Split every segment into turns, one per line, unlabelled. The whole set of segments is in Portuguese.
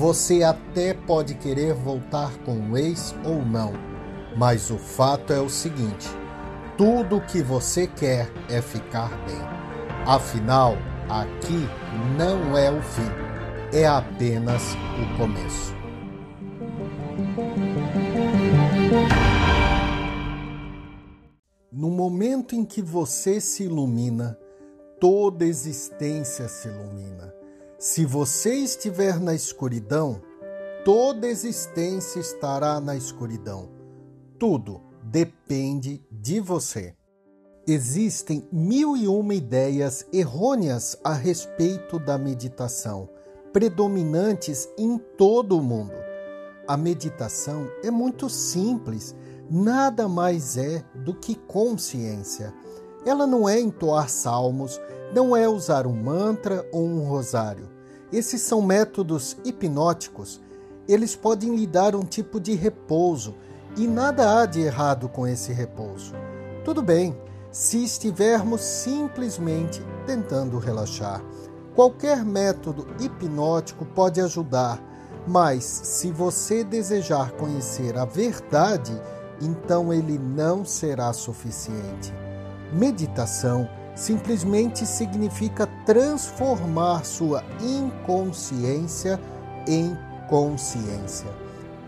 você até pode querer voltar com o ex ou não, mas o fato é o seguinte: tudo o que você quer é ficar bem. Afinal, aqui não é o fim, é apenas o começo. No momento em que você se ilumina, toda existência se ilumina. Se você estiver na escuridão, toda existência estará na escuridão. Tudo depende de você. Existem mil e uma ideias errôneas a respeito da meditação, predominantes em todo o mundo. A meditação é muito simples, nada mais é do que consciência. Ela não é entoar salmos, não é usar um mantra ou um rosário. Esses são métodos hipnóticos. Eles podem lhe dar um tipo de repouso e nada há de errado com esse repouso. Tudo bem, se estivermos simplesmente tentando relaxar. Qualquer método hipnótico pode ajudar, mas se você desejar conhecer a verdade, então ele não será suficiente. Meditação simplesmente significa transformar sua inconsciência em consciência.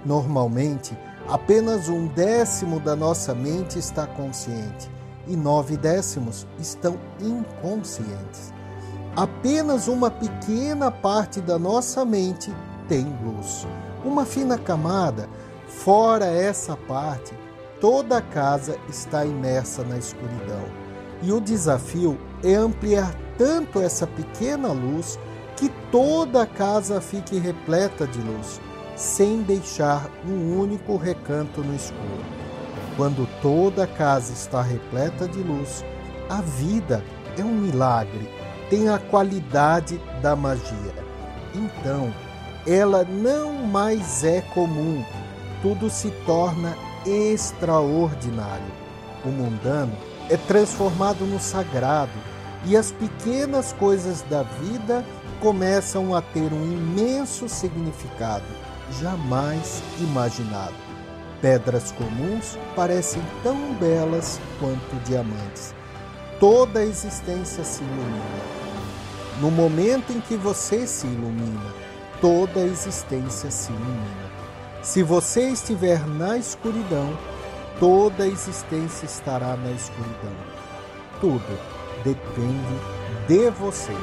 Normalmente, apenas um décimo da nossa mente está consciente e nove décimos estão inconscientes. Apenas uma pequena parte da nossa mente tem luz. Uma fina camada, fora essa parte, toda a casa está imersa na escuridão. E o desafio é ampliar tanto essa pequena luz que toda a casa fique repleta de luz, sem deixar um único recanto no escuro. Quando toda a casa está repleta de luz, a vida é um milagre, tem a qualidade da magia. Então, ela não mais é comum, tudo se torna extraordinário. O mundano é transformado no sagrado e as pequenas coisas da vida começam a ter um imenso significado jamais imaginado. Pedras comuns parecem tão belas quanto diamantes. Toda a existência se ilumina. No momento em que você se ilumina, toda a existência se ilumina. Se você estiver na escuridão, toda a existência estará na escuridão. Tudo depende de você.